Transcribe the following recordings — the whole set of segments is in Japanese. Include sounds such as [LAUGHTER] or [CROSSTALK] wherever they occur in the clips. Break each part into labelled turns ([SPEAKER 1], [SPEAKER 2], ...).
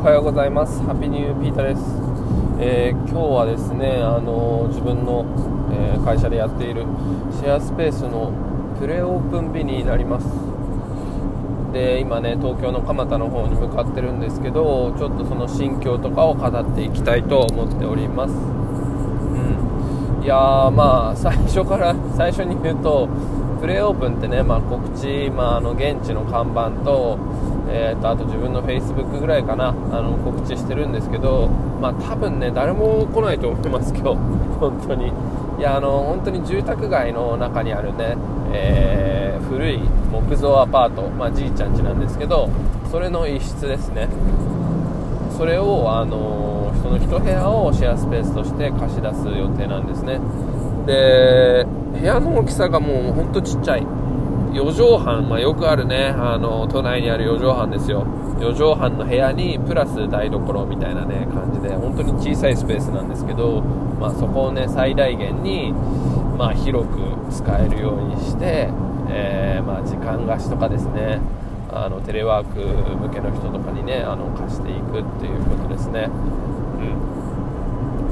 [SPEAKER 1] おはようございます。ハッピーニューピータです、えー、今日はですねあの自分の、えー、会社でやっているシェアスペースのプレオープン日になります。で今ね東京の蒲田の方に向かってるんですけどちょっとその心境とかを語っていきたいと思っております。うん。いやーまあ最初から [LAUGHS] 最初に言うとプレオープンってね、まあ、告知、まあ、あの現地の看板と,、えーと、あと自分の Facebook ぐらいかな。あの告知してるんですけど、まあ、多分ね誰も来ないと思います今日。[LAUGHS] 本当に。いやあの本当に住宅街の中にあるね、えー、古い木造アパート、まあ、じいちゃん家なんですけどそれの一室ですね。それをあのその1部屋をシェアスペースとして貸し出す予定なんですね。で部屋の大きさがもうほんとちっちゃい。4畳半、まあ、よくあるねあの都内にある4畳半ですよ。4畳半の部屋にプラス台所みたいなね感じで本当に小さいスペースなんですけど、まあ、そこをね最大限に、まあ、広く使えるようにして、えー、まあ、時間貸しとかですねあのテレワーク向けの人とかにねあの貸していくっていうことですね、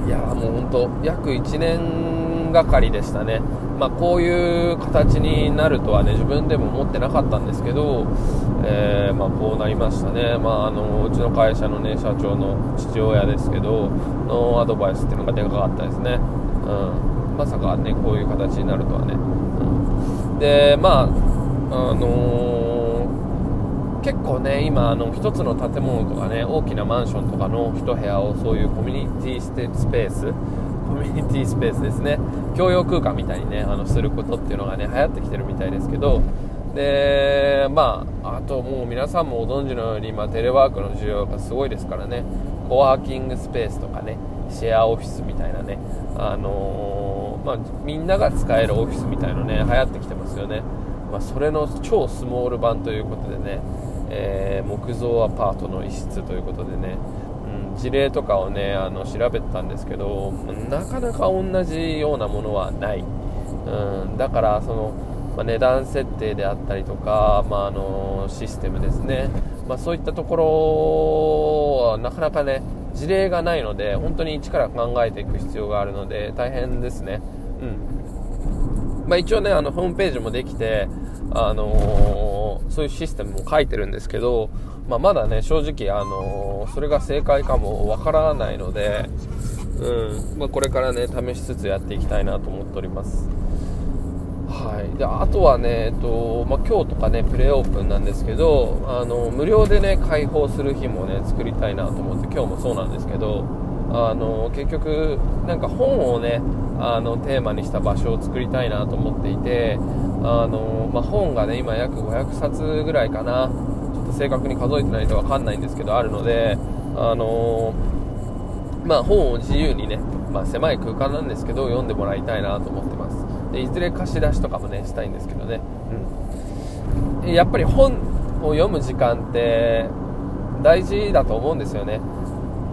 [SPEAKER 1] うん、いやもう本当約1年がかりでしたね。まあ、こういう形になるとはね自分でも思ってなかったんですけど、えー、まあ、こうなりましたね、まあ、あのうちの会社の、ね、社長の父親ですけどのアドバイスっていうのがでかかったですね、うん、まさかねこういう形になるとはね、うん、でまああのー、結構ね今あの1つの建物とかね大きなマンションとかの1部屋をそういうコミュニティスペースコミュニティスペースですね。共用空間みたいにねあのすることっていうのがね流行ってきてるみたいですけどでまああともう皆さんもご存知のように今テレワークの需要がすごいですからねコワーキングスペースとかねシェアオフィスみたいなねあのー、まあ、みんなが使えるオフィスみたいのね流行ってきてますよね、まあ、それの超スモール版ということでね、えー、木造アパートの一室ということでね事例とかをねあの調べてたんですけどなかなか同じようなものはない、うん、だからその、まあ、値段設定であったりとか、まあ、あのシステムですね、まあ、そういったところはなかなかね事例がないので本当に一から考えていく必要があるので大変ですね、うん。まあ、一応ねあのホームページもできて、あのー、そういうシステムも書いてるんですけどまあ、まだね正直、あのー、それが正解かもわからないので、うん。まあ、これからね試しつつやっていきたいなと思っております。はい、であとはね、えっとまあ、今日とかねプレーオープンなんですけどあの無料でね開放する日もね作りたいなと思って今日もそうなんですけどあの結局なんか本をねあのテーマにした場所を作りたいなと思っていてあの、まあ、本がね今約500冊ぐらいかな。正確に数えてないと分かんないんですけどあるので、あのー、まあ、本を自由にね、まあ、狭い空間なんですけど読んでもらいたいなと思ってます。でいずれ貸し出しとかもねしたいんですけどね、うん、やっぱり本を読む時間って大事だと思うんですよね。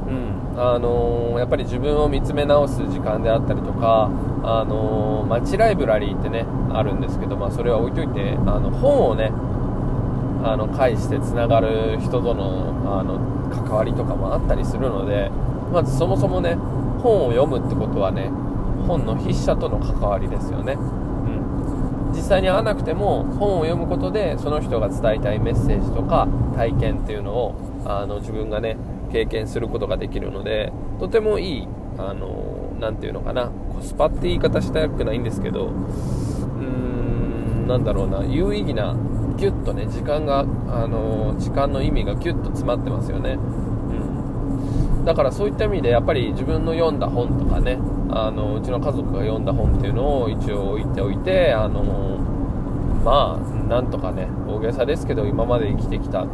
[SPEAKER 1] うん。あのー、やっぱり自分を見つめ直す時間であったりとか、あのー、街ライブラリーってねあるんですけど、まあ、それは置いといてあの本をねあの介してつながる人とのあの関わりとかもあったりするのでまずそもそもね本を読むってことはね本の筆者との関わりですよね、うん、実際に会わなくても本を読むことでその人が伝えたいメッセージとか体験っていうのをあの自分がね経験することができるのでとてもいいあの何て言うのかなコスパって言い方したくないんですけどうーんなんだろうな有意義なギュッとね時間が、あの時間の意味がギュッと詰まってますよね、うん、だからそういった意味でやっぱり自分の読んだ本とかねあのうちの家族が読んだ本っていうのを一応置いておいて、あのまあなんとかね大げさですけど今まで生きてきた、あ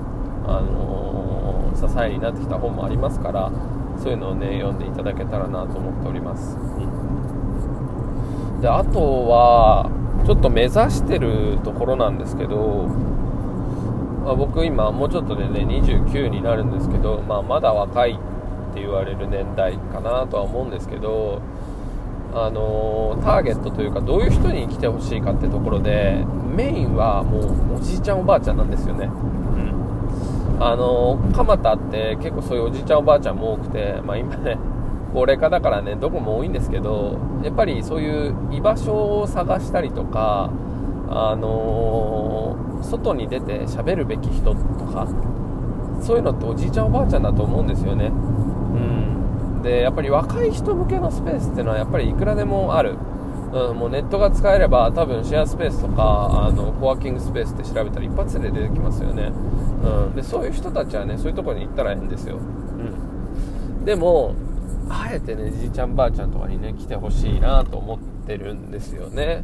[SPEAKER 1] の支えになってきた本もありますからそういうのをね読んでいただけたらなと思っております、うん、であとはちょっと目指してるところなんですけど、まあ、僕今もうちょっとでね29になるんですけど、まあ、まだ若いって言われる年代かなとは思うんですけどあのー、ターゲットというかどういう人に来てほしいかってところでメインはもうおじいちゃんおばあちゃんなんですよね、うん、あの蒲田って結構そういうおじいちゃんおばあちゃんも多くて、まあ、今ね高齢化だからねどこも多いんですけどやっぱりそういう居場所を探したりとかあのー、外に出て喋るべき人とかそういうのっておじいちゃんおばあちゃんだと思うんですよね。うん。でやっぱり若い人向けのスペースっていうのはやっぱりいくらでもある。うん、もうネットが使えれば多分シェアスペースとかあのコワーキングスペースって調べたら一発で出てきますよね、うん、でそういう人たちはねそういうとこに行ったらいいんですよ、うん、でもあえてねじいちゃんばあちゃんとかにね来てほしいなと思ってるんですよね、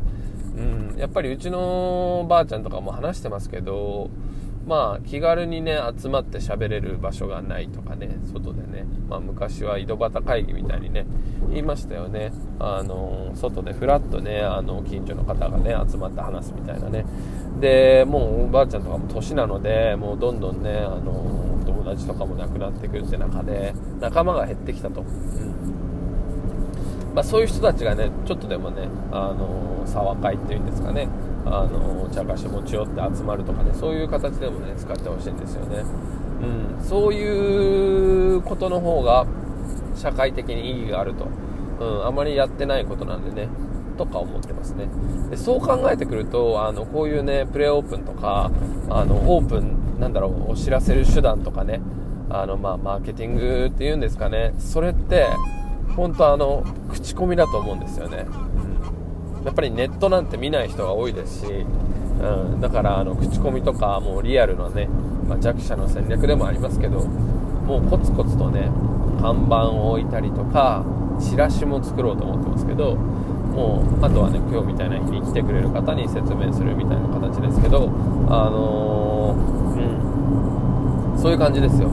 [SPEAKER 1] うん、やっぱりうちのばあちゃんとかも話してますけどまあ、気軽にね、集まって喋れる場所がないとかね、外でね、まあ、昔は井戸端会議みたいにね、言いましたよね。あの、外でふらっとね、あの、近所の方がね、集まって話すみたいなね。で、もうおばあちゃんとかも年なので、もうどんどんね、あの、友達とかも亡くなってくるって中で、仲間が減ってきたと。うんまあ、そういう人たちがね、ちょっとでもね、あの、沢会っていうんですかね、あの茶菓子持ち寄って集まるとかねそういう形でもね使ってほしいんですよね、うん、そういうことの方が社会的に意義があると、うん、あまりやってないことなんでねとか思ってますね。でそう考えてくるとあのこういうねプレーオープンとかあのオープンなんだろうお知らせる手段とかねあのまあマーケティングっていうんですかね。それって本当あの口コミだと思うんですよね。うん。やっぱりネットなんて見ない人が多いですし、うん、だからあの口コミとかもうリアルなね、まあ、弱者の戦略でもありますけどもうコツコツとね看板を置いたりとかチラシも作ろうと思ってますけどもうあとはね今日みたいな日に来てくれる方に説明するみたいな形ですけどあのー、うん。そういう感じですよ。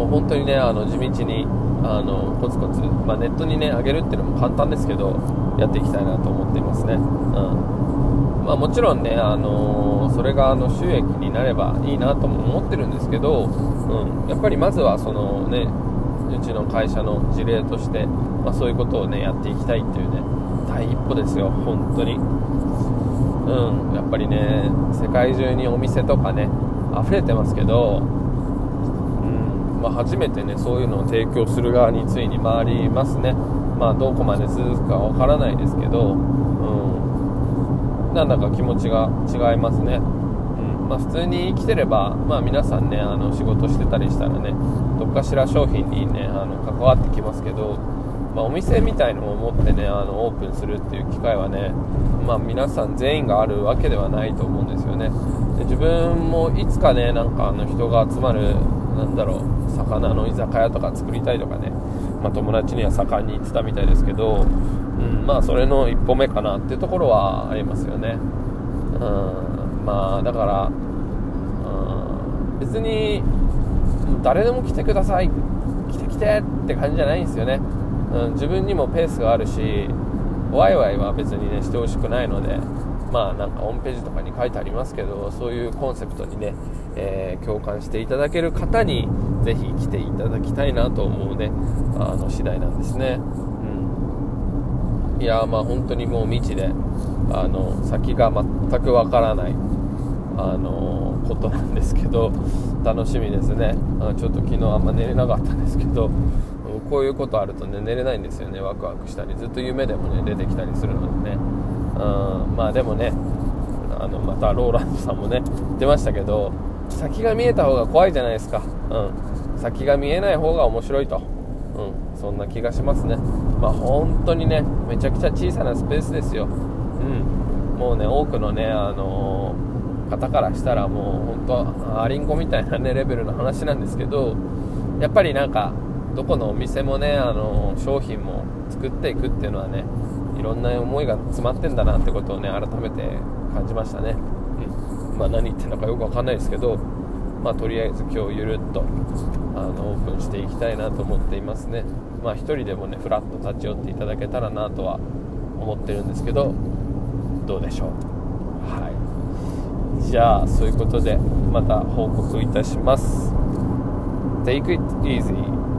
[SPEAKER 1] もう本当にねあの地道にあのコツコツ、まあ、ネットにね上げるっていうのも簡単ですけどやっていきたいなと思っていますね、うん。まあ、もちろんね、あのー、それがあの収益になればいいなとも思ってるんですけど、うん、やっぱりまずはそのねうちの会社の事例として、まあ、そういうことをねやっていきたいっていうね第一歩ですよ本当に。うん。やっぱりね世界中にお店とかね溢れてますけどまあ、初めてねそういうのを提供する側についに回りますね。まあどこまで続くかわからないですけど、うん、なんだか気持ちが違いますね、うん。まあ、普通に生きてれば、まあ、皆さんねあの仕事してたりしたらねどっかしら商品にねあの関わってきますけど、まあ、お店みたいのを持ってねあのオープンするっていう機会はね、まあ、皆さん全員があるわけではないと思うんですよね。で自分もいつかねなんかあの人が集まるなんだろう魚の居酒屋とか作りたいとかね、まあ、友達には盛んに言ってたみたいですけど、うん、まあそれの一歩目かなっていうところはありますよね、うん、まあだから、うん、別に誰でも来てください来て来てって感じじゃないんですよね、うん、自分にもペースがあるしワイワイは別にねしてほしくないので。まあなんかホームページとかに書いてありますけどそういうコンセプトにね、えー、共感していただける方にぜひ来ていただきたいなと思うねあの次第なんですね、うん、いやまあ本当にもう未知であの先が全くわからないあのことなんですけど楽しみですね。あちょっと昨日あんま寝れなかったんですけどこういうことあるとね寝れないんですよね。ワクワクしたりずっと夢でもね出てきたりするのでね。まあでもねあのまたローランドさんもね出ましたけど先が見えた方が怖いじゃないですか、うん、先が見えない方が面白いと、うん、そんな気がしますね。まあ本当にねめちゃくちゃ小さなスペースですよ、うん、もうね多くのねあのー、方からしたらもう本当アリンコみたいなねレベルの話なんですけどやっぱりなんかどこのお店もねあのー、商品も作っていくっていうのはねいろんな思いが詰まってんだなってことをね改めて感じましたね、うん。まあ、何言ってんのかよくわかんないですけど、まあ、とりあえず今日ゆるっとあのオープンしていきたいなと思っていますね。まあ一人でもねふらっと立ち寄っていただけたらなとは思ってるんですけどどうでしょう。はい。じゃあそういうことでまた報告いたします。Take it easy